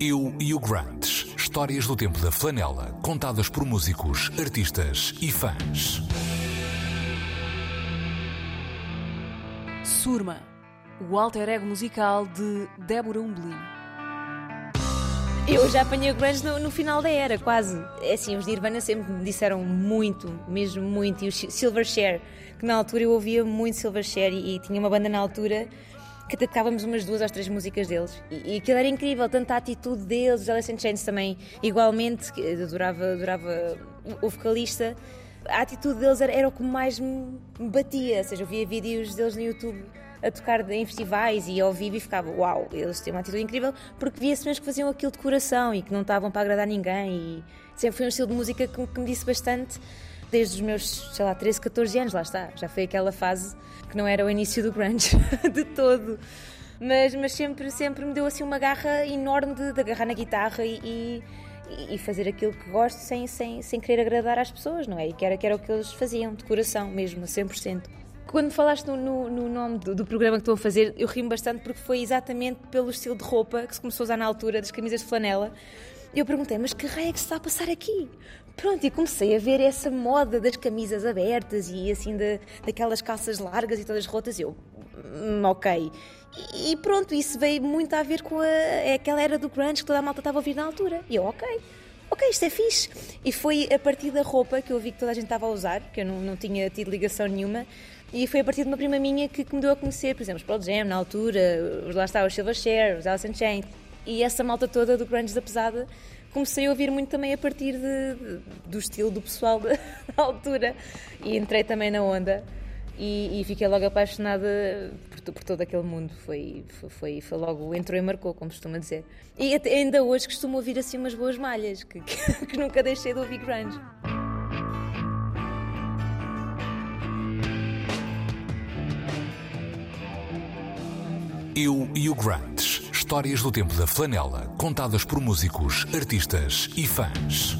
Eu e o Grunge. Histórias do tempo da flanela, contadas por músicos, artistas e fãs. Surma, o alter ego musical de Débora Umblin. Eu já apanhei o grunge no, no, final da era, quase. É assim, os Nirvana sempre me disseram muito, mesmo muito. E o Silverchair, que na altura eu ouvia muito Silverchair e, e tinha uma banda na altura que até tocávamos umas duas ou três músicas deles. E, e aquilo era incrível, tanto a atitude deles, os Alice in Chains também, igualmente, adorava, adorava o vocalista. A atitude deles era, era o que mais me batia, ou seja, eu via vídeos deles no YouTube a tocar em festivais e ao vivo e ficava, uau, eles têm uma atitude incrível, porque via-se mesmo que faziam aquilo de coração e que não estavam para agradar ninguém e sempre foi um estilo de música que, que me disse bastante desde os meus, sei lá, 13, 14 anos, lá está, já foi aquela fase que não era o início do grunge de todo. Mas, mas sempre, sempre me deu assim uma garra enorme de, de agarrar na guitarra e, e, e, fazer aquilo que gosto sem, sem, sem querer agradar às pessoas, não é? E que era, que era o que eles faziam, de coração mesmo, a 100%. Quando falaste no, no, no nome do, do, programa que estou a fazer, eu rimo bastante porque foi exatamente pelo estilo de roupa que se começou a usar na altura, das camisas de flanela. Eu perguntei, mas que raio é que se está a passar aqui? Pronto, e comecei a ver essa moda das camisas abertas e assim de, daquelas calças largas e todas rotas. Eu, hum, ok. E, e pronto, isso veio muito a ver com a, é aquela era do grunge que toda a malta estava a ouvir na altura. E eu, ok ok, isto é fixe. E foi a partir da roupa que eu vi que toda a gente estava a usar, que eu não, não tinha tido ligação nenhuma, e foi a partir de uma prima minha que, que me deu a conhecer, por exemplo, os Pearl Jam na altura, lá está, os Silverchair, os Alice in Chains, e essa malta toda do grunge da pesada comecei a ouvir muito também a partir de, de, do estilo do pessoal da, altura. E entrei também na onda. E, e fiquei logo apaixonada por, por, todo aquele mundo. Foi, foi, foi logo entrou e marcou como costuma dizer. E até, ainda hoje costumo ouvir assim umas boas malhas que, que, que nunca deixei de ouvir grunge. Eu e o Grunge. Histórias do tempo da flanela, contadas por músicos, artistas e fãs.